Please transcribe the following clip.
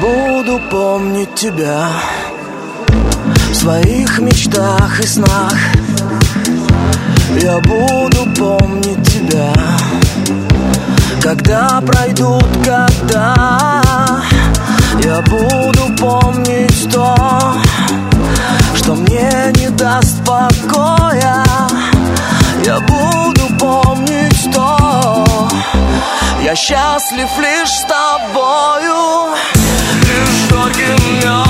буду помнить тебя В своих мечтах и снах. Я буду помнить тебя Когда пройдут года. Я буду помнить то Что мне не даст покоя. Я буду помнить то я счастлив лишь с тобою. on.